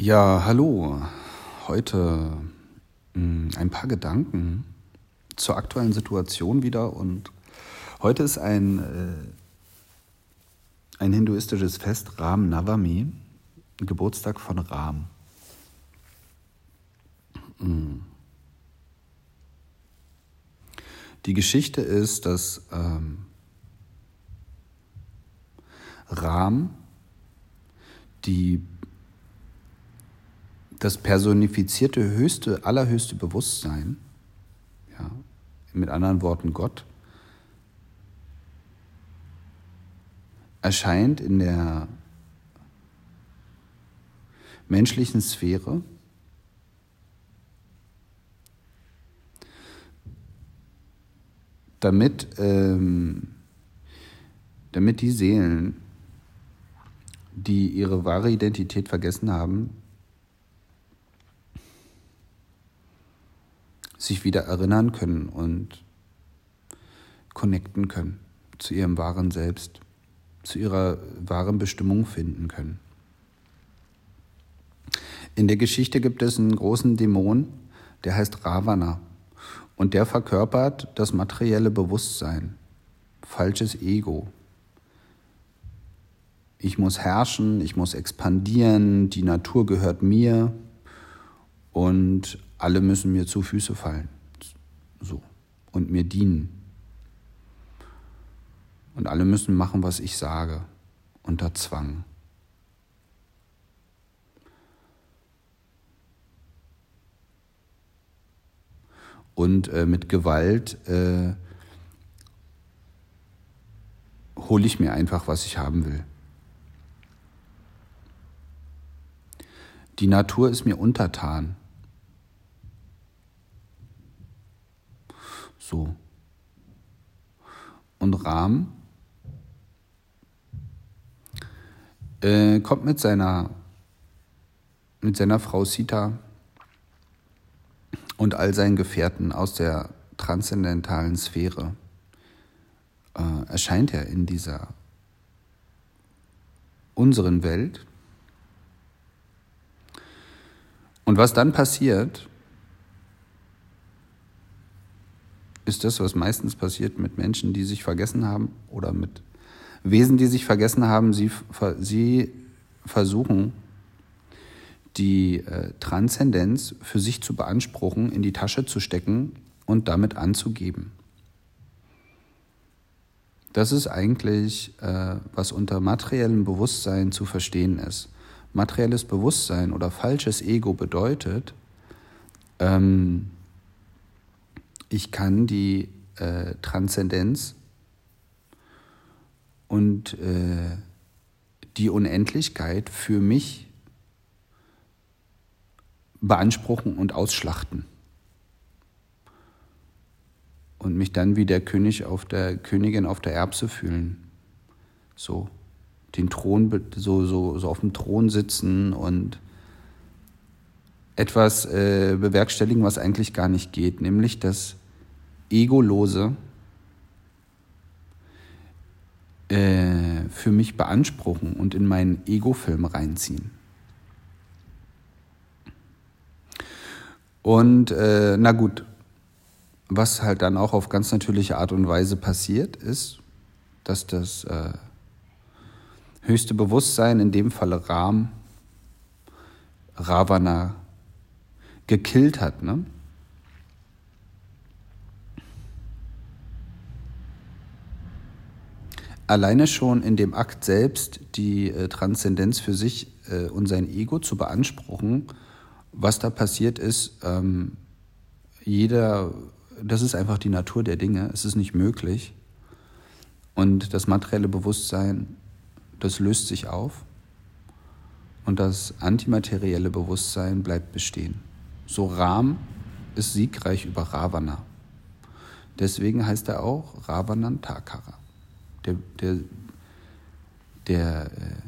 Ja, hallo. Heute mh, hm, ein paar Gedanken zur aktuellen Situation wieder und heute ist ein, äh, ein hinduistisches Fest, Ram Navami, Geburtstag von Ram. Hm. Die Geschichte ist, dass ähm, Ram die das personifizierte höchste, allerhöchste Bewusstsein, ja, mit anderen Worten Gott, erscheint in der menschlichen Sphäre damit, ähm, damit die Seelen, die ihre wahre Identität vergessen haben, sich wieder erinnern können und connecten können zu ihrem wahren Selbst, zu ihrer wahren Bestimmung finden können. In der Geschichte gibt es einen großen Dämon, der heißt Ravana und der verkörpert das materielle Bewusstsein, falsches Ego. Ich muss herrschen, ich muss expandieren, die Natur gehört mir und alle müssen mir zu Füße fallen. So. Und mir dienen. Und alle müssen machen, was ich sage. Unter Zwang. Und äh, mit Gewalt äh, hole ich mir einfach, was ich haben will. Die Natur ist mir untertan. So. Und Ram äh, kommt mit seiner, mit seiner Frau Sita und all seinen Gefährten aus der transzendentalen Sphäre. Äh, erscheint er in dieser unseren Welt. Und was dann passiert, ist das, was meistens passiert mit Menschen, die sich vergessen haben oder mit Wesen, die sich vergessen haben. Sie, sie versuchen, die äh, Transzendenz für sich zu beanspruchen, in die Tasche zu stecken und damit anzugeben. Das ist eigentlich, äh, was unter materiellem Bewusstsein zu verstehen ist. Materielles Bewusstsein oder falsches Ego bedeutet, ähm, ich kann die äh, Transzendenz und äh, die Unendlichkeit für mich beanspruchen und ausschlachten. Und mich dann wie der König auf der Königin auf der Erbse fühlen. So den Thron so, so, so auf dem Thron sitzen und etwas äh, bewerkstelligen, was eigentlich gar nicht geht, nämlich das Egolose äh, für mich beanspruchen und in meinen Ego-Film reinziehen. Und äh, na gut, was halt dann auch auf ganz natürliche Art und Weise passiert, ist, dass das äh, höchste Bewusstsein, in dem Falle Ram, Ravana, gekillt hat. Ne? Alleine schon in dem Akt selbst die äh, Transzendenz für sich äh, und sein Ego zu beanspruchen, was da passiert ist, ähm, jeder, das ist einfach die Natur der Dinge, es ist nicht möglich. Und das materielle Bewusstsein, das löst sich auf und das antimaterielle Bewusstsein bleibt bestehen. So Ram ist siegreich über Ravana. Deswegen heißt er auch Ravanantakara. Der, der, der, äh,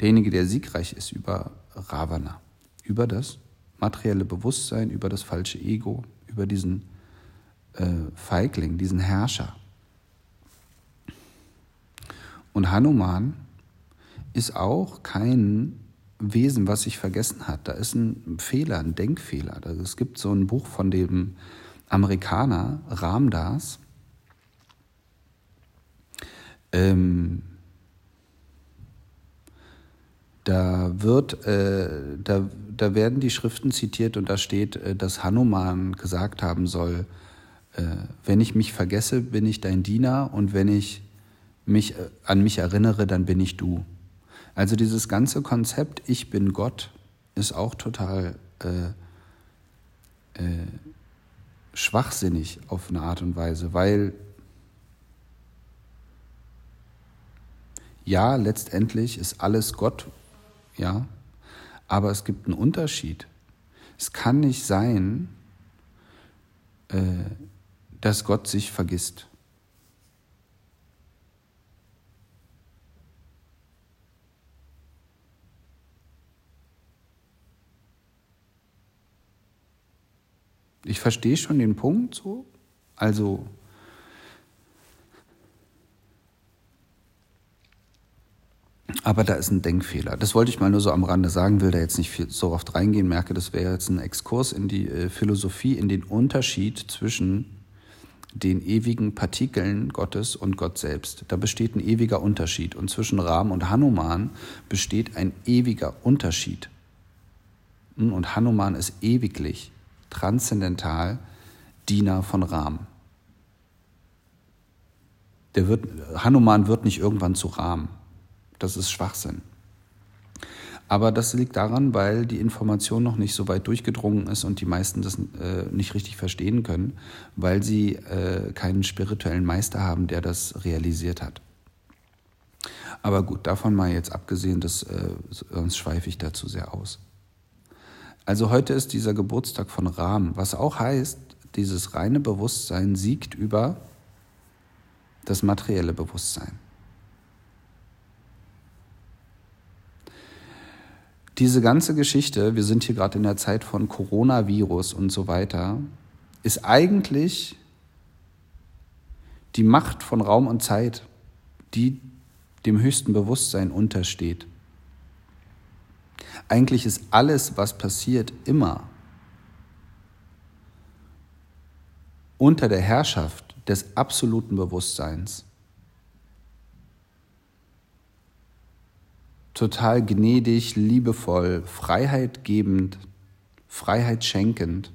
derjenige, der siegreich ist über Ravana, über das materielle Bewusstsein, über das falsche Ego, über diesen äh, Feigling, diesen Herrscher. Und Hanuman ist auch kein Wesen, was sich vergessen hat. Da ist ein Fehler, ein Denkfehler. Es gibt so ein Buch von dem Amerikaner Ramdas. Ähm, da wird, äh, da, da werden die Schriften zitiert und da steht, äh, dass Hanuman gesagt haben soll, äh, wenn ich mich vergesse, bin ich dein Diener und wenn ich mich äh, an mich erinnere, dann bin ich du. Also dieses ganze Konzept, ich bin Gott, ist auch total äh, schwachsinnig auf eine Art und Weise, weil ja, letztendlich ist alles Gott, ja, aber es gibt einen Unterschied. Es kann nicht sein, äh, dass Gott sich vergisst. Ich verstehe schon den Punkt so. Also, aber da ist ein Denkfehler. Das wollte ich mal nur so am Rande sagen, will da jetzt nicht viel, so oft reingehen, merke, das wäre jetzt ein Exkurs in die äh, Philosophie, in den Unterschied zwischen den ewigen Partikeln Gottes und Gott selbst. Da besteht ein ewiger Unterschied. Und zwischen Ram und Hanuman besteht ein ewiger Unterschied. Hm, und Hanuman ist ewiglich transzendental Diener von Ram. Der wird, Hanuman wird nicht irgendwann zu Ram. Das ist Schwachsinn. Aber das liegt daran, weil die Information noch nicht so weit durchgedrungen ist und die meisten das äh, nicht richtig verstehen können, weil sie äh, keinen spirituellen Meister haben, der das realisiert hat. Aber gut, davon mal jetzt abgesehen, das, äh, sonst schweife ich dazu sehr aus. Also heute ist dieser Geburtstag von Ram, was auch heißt, dieses reine Bewusstsein siegt über das materielle Bewusstsein. Diese ganze Geschichte, wir sind hier gerade in der Zeit von Coronavirus und so weiter, ist eigentlich die Macht von Raum und Zeit, die dem höchsten Bewusstsein untersteht. Eigentlich ist alles, was passiert, immer unter der Herrschaft des absoluten Bewusstseins. Total gnädig, liebevoll, Freiheit gebend, Freiheit schenkend.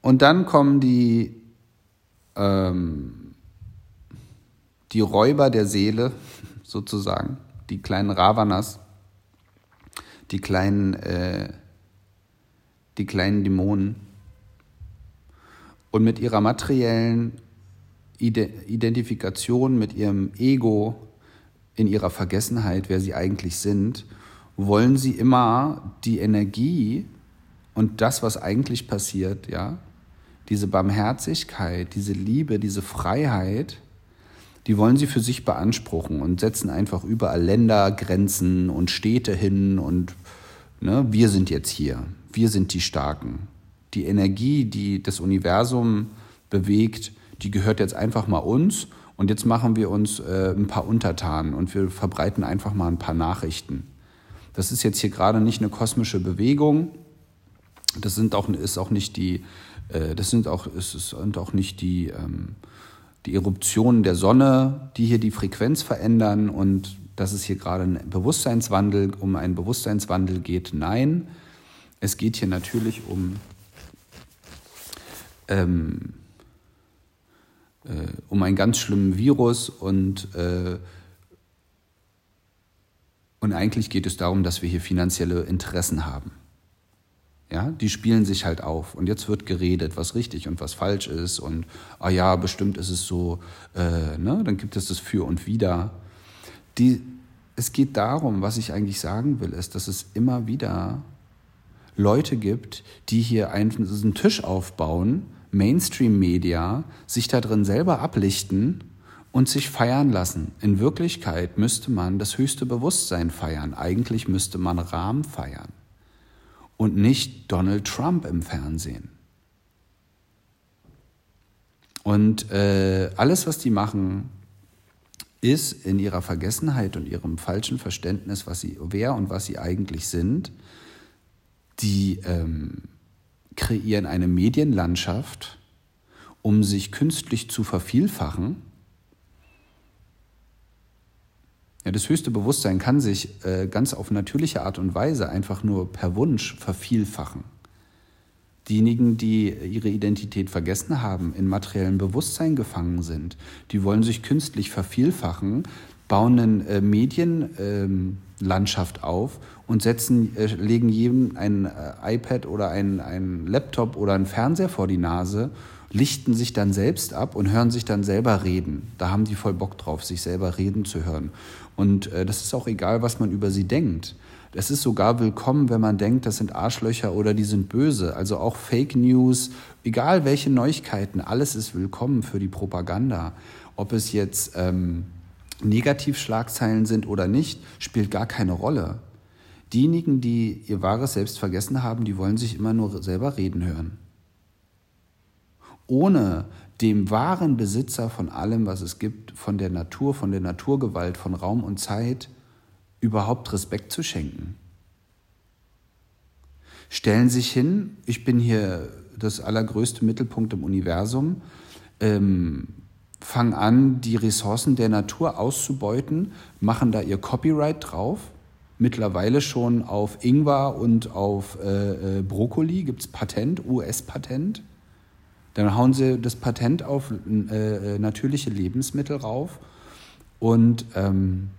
Und dann kommen die, ähm, die Räuber der Seele sozusagen die kleinen Ravanas, die kleinen, äh, die kleinen Dämonen. Und mit ihrer materiellen Identifikation, mit ihrem Ego, in ihrer Vergessenheit, wer sie eigentlich sind, wollen sie immer die Energie und das, was eigentlich passiert, ja, diese Barmherzigkeit, diese Liebe, diese Freiheit, die wollen sie für sich beanspruchen und setzen einfach überall Ländergrenzen und Städte hin und ne, wir sind jetzt hier, wir sind die Starken. Die Energie, die das Universum bewegt, die gehört jetzt einfach mal uns und jetzt machen wir uns äh, ein paar Untertanen und wir verbreiten einfach mal ein paar Nachrichten. Das ist jetzt hier gerade nicht eine kosmische Bewegung. Das sind auch, ist auch nicht die, äh, das sind auch, ist, sind auch nicht die, ähm, die Eruptionen der Sonne, die hier die Frequenz verändern und dass es hier gerade ein Bewusstseinswandel, um einen Bewusstseinswandel geht. Nein, es geht hier natürlich um, ähm, äh, um einen ganz schlimmen Virus und, äh, und eigentlich geht es darum, dass wir hier finanzielle Interessen haben. Ja, die spielen sich halt auf. Und jetzt wird geredet, was richtig und was falsch ist. Und, ah ja, bestimmt ist es so, äh, ne? dann gibt es das Für und Wider. Die, es geht darum, was ich eigentlich sagen will, ist, dass es immer wieder Leute gibt, die hier einen Tisch aufbauen, Mainstream-Media, sich da drin selber ablichten und sich feiern lassen. In Wirklichkeit müsste man das höchste Bewusstsein feiern. Eigentlich müsste man Rahmen feiern und nicht Donald Trump im Fernsehen. Und äh, alles, was die machen, ist in ihrer Vergessenheit und ihrem falschen Verständnis, was sie, wer und was sie eigentlich sind, die ähm, kreieren eine Medienlandschaft, um sich künstlich zu vervielfachen. Ja, das höchste Bewusstsein kann sich äh, ganz auf natürliche Art und Weise einfach nur per Wunsch vervielfachen. Diejenigen, die ihre Identität vergessen haben, in materiellem Bewusstsein gefangen sind, die wollen sich künstlich vervielfachen, bauen eine äh, Medienlandschaft ähm, auf und setzen, äh, legen jedem ein äh, iPad oder ein, ein Laptop oder ein Fernseher vor die Nase, lichten sich dann selbst ab und hören sich dann selber reden. Da haben die voll Bock drauf, sich selber reden zu hören. Und äh, das ist auch egal, was man über sie denkt. Es ist sogar willkommen, wenn man denkt, das sind Arschlöcher oder die sind böse. Also auch Fake News, egal welche Neuigkeiten, alles ist willkommen für die Propaganda. Ob es jetzt ähm, Negativschlagzeilen sind oder nicht, spielt gar keine Rolle. Diejenigen, die ihr wahres Selbst vergessen haben, die wollen sich immer nur selber reden hören. Ohne dem wahren Besitzer von allem, was es gibt, von der Natur, von der Naturgewalt, von Raum und Zeit, überhaupt Respekt zu schenken. Stellen sich hin, ich bin hier das allergrößte Mittelpunkt im Universum, ähm, fangen an, die Ressourcen der Natur auszubeuten, machen da ihr Copyright drauf. Mittlerweile schon auf Ingwer und auf äh, äh, Brokkoli gibt es Patent, US-Patent. Dann hauen sie das Patent auf äh, äh, natürliche Lebensmittel rauf und ähm,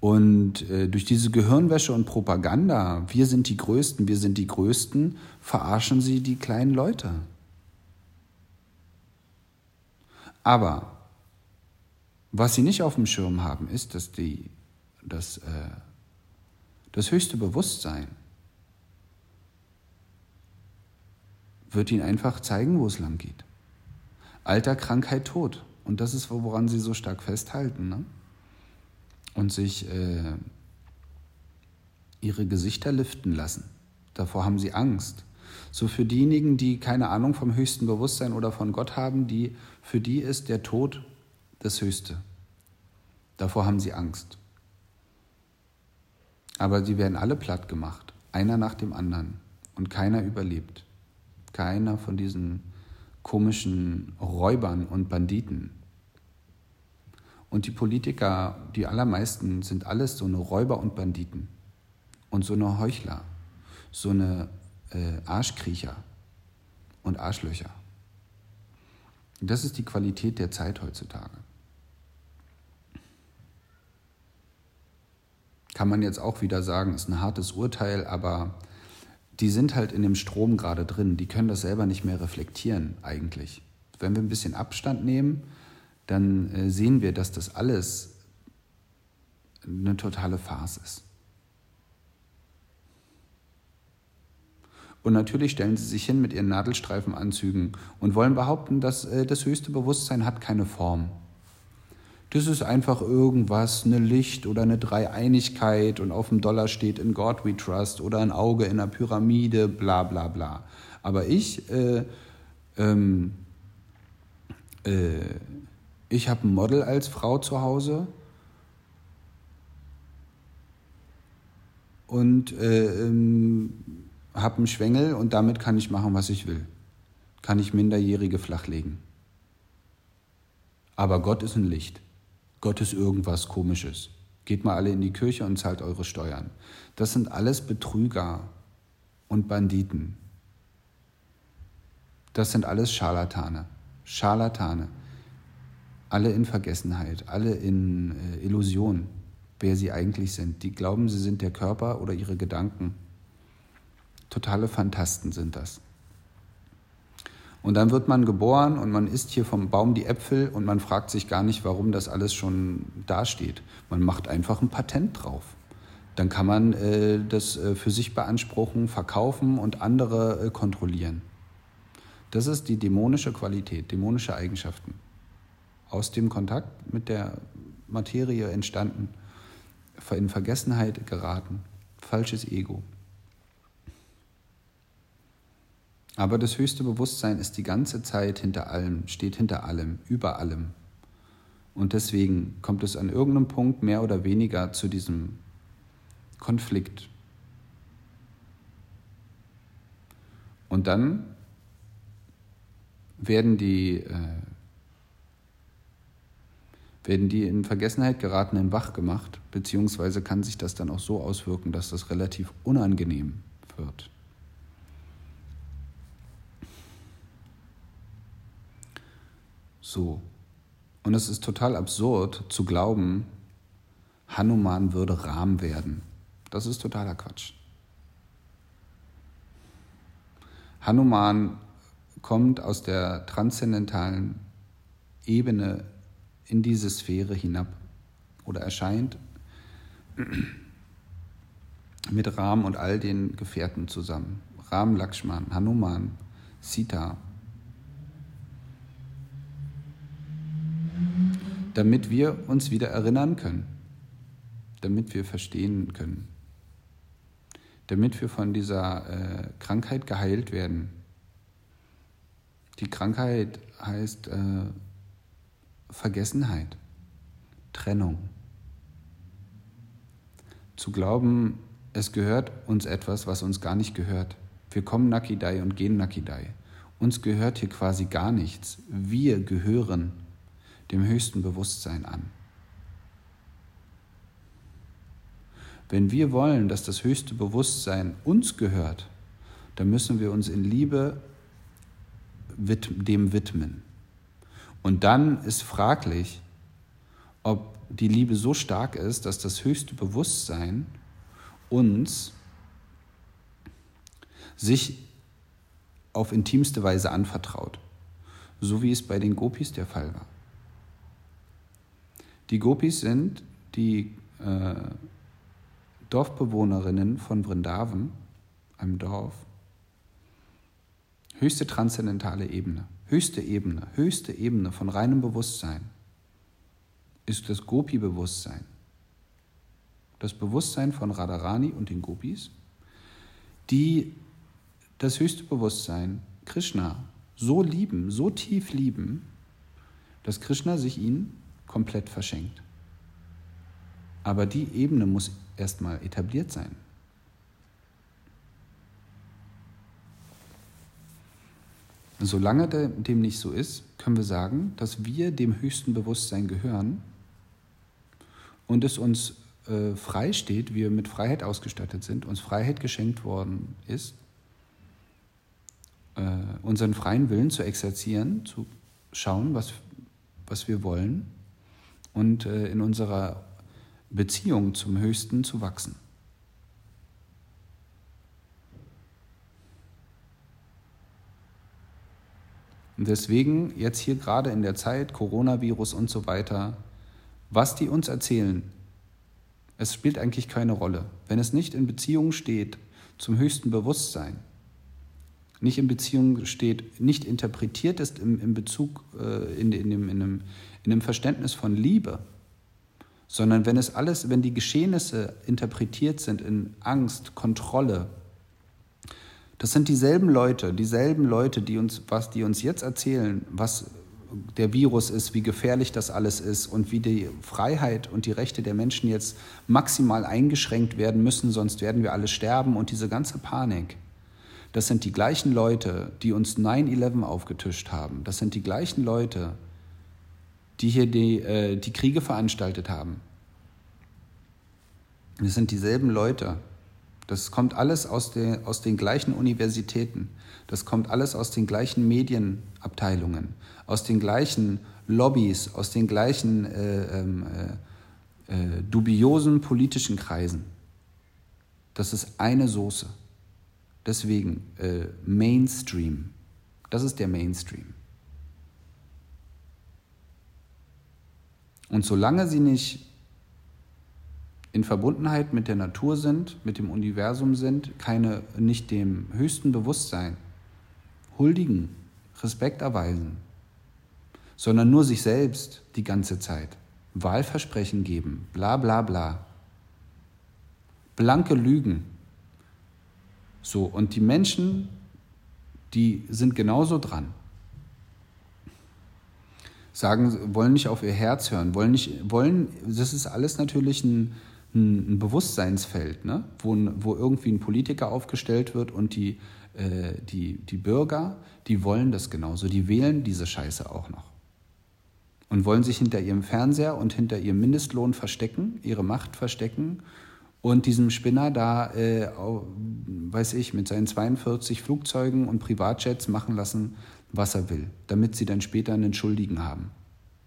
und äh, durch diese Gehirnwäsche und Propaganda, wir sind die Größten, wir sind die Größten, verarschen sie die kleinen Leute. Aber was sie nicht auf dem Schirm haben, ist, dass die, das, äh, das höchste Bewusstsein wird ihnen einfach zeigen, wo es lang geht. Alter, Krankheit, Tod. Und das ist, woran sie so stark festhalten. Ne? und sich äh, ihre Gesichter liften lassen. Davor haben sie Angst. So für diejenigen, die keine Ahnung vom höchsten Bewusstsein oder von Gott haben, die, für die ist der Tod das Höchste. Davor haben sie Angst. Aber sie werden alle platt gemacht, einer nach dem anderen. Und keiner überlebt. Keiner von diesen komischen Räubern und Banditen und die Politiker, die allermeisten, sind alles so eine Räuber und Banditen und so eine Heuchler, so eine äh, Arschkriecher und Arschlöcher. Das ist die Qualität der Zeit heutzutage. Kann man jetzt auch wieder sagen, ist ein hartes Urteil, aber die sind halt in dem Strom gerade drin. Die können das selber nicht mehr reflektieren eigentlich. Wenn wir ein bisschen Abstand nehmen, dann äh, sehen wir, dass das alles eine totale Farce ist. Und natürlich stellen sie sich hin mit ihren Nadelstreifenanzügen und wollen behaupten, dass äh, das höchste Bewusstsein hat keine Form. Das ist einfach irgendwas, eine Licht oder eine Dreieinigkeit und auf dem Dollar steht in God we trust oder ein Auge in einer Pyramide, bla bla bla. Aber ich äh, ähm, äh, ich habe ein Model als Frau zu Hause und äh, ähm, habe einen Schwengel und damit kann ich machen, was ich will. Kann ich Minderjährige flachlegen. Aber Gott ist ein Licht. Gott ist irgendwas Komisches. Geht mal alle in die Kirche und zahlt eure Steuern. Das sind alles Betrüger und Banditen. Das sind alles Scharlatane. Scharlatane alle in Vergessenheit, alle in äh, Illusion, wer sie eigentlich sind. Die glauben, sie sind der Körper oder ihre Gedanken. Totale Fantasten sind das. Und dann wird man geboren und man isst hier vom Baum die Äpfel und man fragt sich gar nicht, warum das alles schon dasteht. Man macht einfach ein Patent drauf. Dann kann man äh, das äh, für sich beanspruchen, verkaufen und andere äh, kontrollieren. Das ist die dämonische Qualität, dämonische Eigenschaften aus dem Kontakt mit der Materie entstanden, in Vergessenheit geraten, falsches Ego. Aber das höchste Bewusstsein ist die ganze Zeit hinter allem, steht hinter allem, über allem. Und deswegen kommt es an irgendeinem Punkt mehr oder weniger zu diesem Konflikt. Und dann werden die, äh, werden die in Vergessenheit geratenen wach gemacht, beziehungsweise kann sich das dann auch so auswirken, dass das relativ unangenehm wird. So. Und es ist total absurd zu glauben, Hanuman würde Ram werden. Das ist totaler Quatsch. Hanuman kommt aus der transzendentalen Ebene in diese Sphäre hinab oder erscheint mit Ram und all den Gefährten zusammen. Ram, Lakshman, Hanuman, Sita, damit wir uns wieder erinnern können, damit wir verstehen können, damit wir von dieser äh, Krankheit geheilt werden. Die Krankheit heißt äh, Vergessenheit, Trennung. Zu glauben, es gehört uns etwas, was uns gar nicht gehört. Wir kommen Nakidai und gehen Nakidai. Uns gehört hier quasi gar nichts. Wir gehören dem höchsten Bewusstsein an. Wenn wir wollen, dass das höchste Bewusstsein uns gehört, dann müssen wir uns in Liebe dem widmen. Und dann ist fraglich, ob die Liebe so stark ist, dass das höchste Bewusstsein uns sich auf intimste Weise anvertraut, so wie es bei den Gopis der Fall war. Die Gopis sind die äh, Dorfbewohnerinnen von Vrindavan, einem Dorf. Höchste transzendentale Ebene, höchste Ebene, höchste Ebene von reinem Bewusstsein ist das Gopi-Bewusstsein. Das Bewusstsein von Radharani und den Gopis, die das höchste Bewusstsein, Krishna, so lieben, so tief lieben, dass Krishna sich ihnen komplett verschenkt. Aber die Ebene muss erstmal etabliert sein. Solange dem nicht so ist, können wir sagen, dass wir dem höchsten Bewusstsein gehören und es uns äh, frei steht, wir mit Freiheit ausgestattet sind, uns Freiheit geschenkt worden ist, äh, unseren freien Willen zu exerzieren, zu schauen, was, was wir wollen und äh, in unserer Beziehung zum Höchsten zu wachsen. Und deswegen jetzt hier gerade in der Zeit, Coronavirus und so weiter, was die uns erzählen, es spielt eigentlich keine Rolle. Wenn es nicht in Beziehung steht zum höchsten Bewusstsein, nicht in Beziehung steht, nicht interpretiert ist im, im Bezug, äh, in, in, dem, in, dem, in dem Verständnis von Liebe, sondern wenn es alles, wenn die Geschehnisse interpretiert sind in Angst, Kontrolle, das sind dieselben Leute, dieselben Leute, die uns, was die uns jetzt erzählen, was der Virus ist, wie gefährlich das alles ist und wie die Freiheit und die Rechte der Menschen jetzt maximal eingeschränkt werden müssen, sonst werden wir alle sterben und diese ganze Panik. Das sind die gleichen Leute, die uns 9-11 aufgetischt haben. Das sind die gleichen Leute, die hier die, äh, die Kriege veranstaltet haben. Das sind dieselben Leute. Das kommt alles aus, der, aus den gleichen Universitäten. Das kommt alles aus den gleichen Medienabteilungen, aus den gleichen Lobbys, aus den gleichen äh, ähm, äh, äh, dubiosen politischen Kreisen. Das ist eine Soße. Deswegen äh, Mainstream. Das ist der Mainstream. Und solange sie nicht in Verbundenheit mit der Natur sind, mit dem Universum sind, keine, nicht dem höchsten Bewusstsein huldigen, Respekt erweisen, sondern nur sich selbst die ganze Zeit Wahlversprechen geben, bla bla bla. Blanke Lügen. So, und die Menschen, die sind genauso dran. sagen, wollen nicht auf ihr Herz hören, wollen nicht, wollen, das ist alles natürlich ein, ein, ein Bewusstseinsfeld, ne? wo, wo irgendwie ein Politiker aufgestellt wird und die, äh, die, die Bürger, die wollen das genauso, die wählen diese Scheiße auch noch. Und wollen sich hinter ihrem Fernseher und hinter ihrem Mindestlohn verstecken, ihre Macht verstecken und diesem Spinner da, äh, weiß ich, mit seinen 42 Flugzeugen und Privatjets machen lassen, was er will, damit sie dann später einen Schuldigen haben.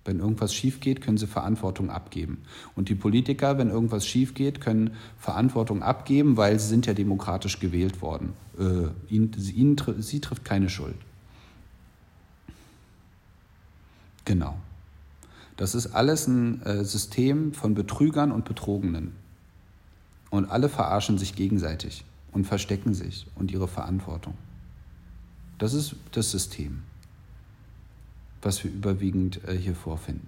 Wenn irgendwas schief geht, können sie Verantwortung abgeben. Und die Politiker, wenn irgendwas schief geht, können Verantwortung abgeben, weil sie sind ja demokratisch gewählt worden. Äh, ihnen, ihnen, sie trifft keine Schuld. Genau. Das ist alles ein äh, System von Betrügern und Betrogenen. Und alle verarschen sich gegenseitig und verstecken sich und ihre Verantwortung. Das ist das System, was wir überwiegend äh, hier vorfinden.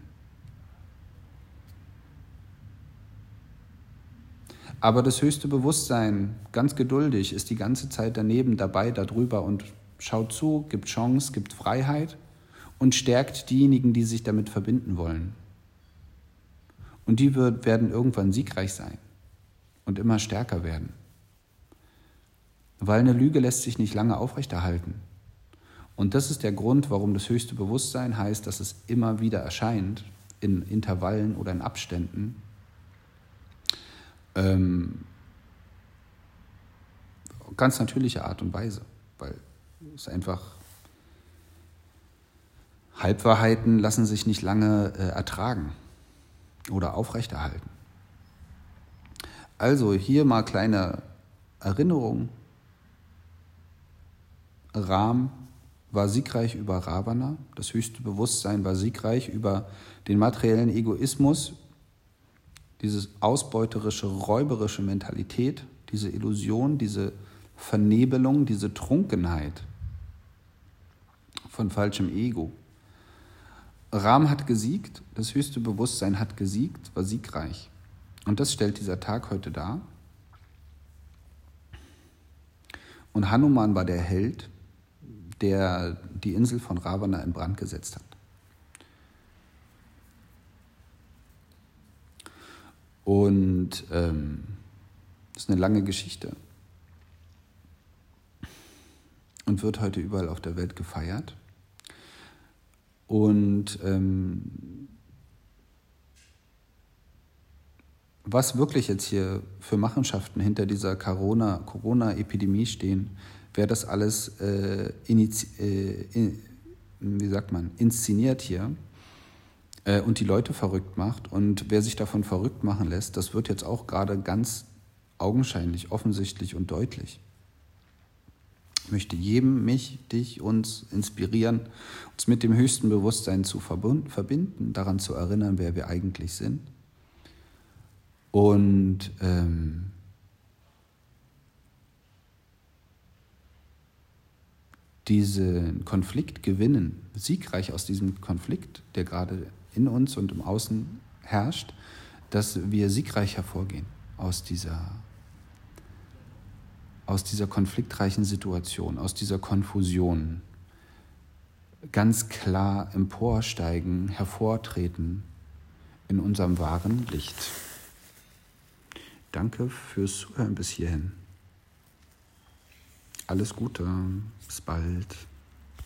Aber das höchste Bewusstsein, ganz geduldig, ist die ganze Zeit daneben, dabei, darüber und schaut zu, gibt Chance, gibt Freiheit und stärkt diejenigen, die sich damit verbinden wollen. Und die wird, werden irgendwann siegreich sein und immer stärker werden. Weil eine Lüge lässt sich nicht lange aufrechterhalten. Und das ist der Grund, warum das höchste Bewusstsein heißt, dass es immer wieder erscheint, in Intervallen oder in Abständen. Ähm, ganz natürliche Art und Weise, weil es einfach Halbwahrheiten lassen sich nicht lange äh, ertragen oder aufrechterhalten. Also hier mal kleine Erinnerung. Ram war siegreich über Ravana, das höchste Bewusstsein war siegreich über den materiellen Egoismus, diese ausbeuterische, räuberische Mentalität, diese Illusion, diese Vernebelung, diese Trunkenheit von falschem Ego. Ram hat gesiegt, das höchste Bewusstsein hat gesiegt, war siegreich. Und das stellt dieser Tag heute dar. Und Hanuman war der Held, der die Insel von Ravana in Brand gesetzt hat. Und ähm, das ist eine lange Geschichte und wird heute überall auf der Welt gefeiert. Und ähm, was wirklich jetzt hier für Machenschaften hinter dieser Corona-Epidemie stehen, wer das alles äh, äh, in, wie sagt man, inszeniert hier äh, und die Leute verrückt macht und wer sich davon verrückt machen lässt, das wird jetzt auch gerade ganz augenscheinlich, offensichtlich und deutlich. Ich möchte jedem, mich, dich, uns inspirieren, uns mit dem höchsten Bewusstsein zu verbinden, daran zu erinnern, wer wir eigentlich sind und ähm, diesen Konflikt gewinnen, siegreich aus diesem Konflikt, der gerade in uns und im Außen herrscht, dass wir siegreich hervorgehen aus dieser, aus dieser konfliktreichen Situation, aus dieser Konfusion, ganz klar emporsteigen, hervortreten in unserem wahren Licht. Danke fürs Zuhören bis hierhin. Alles Gute, bis bald.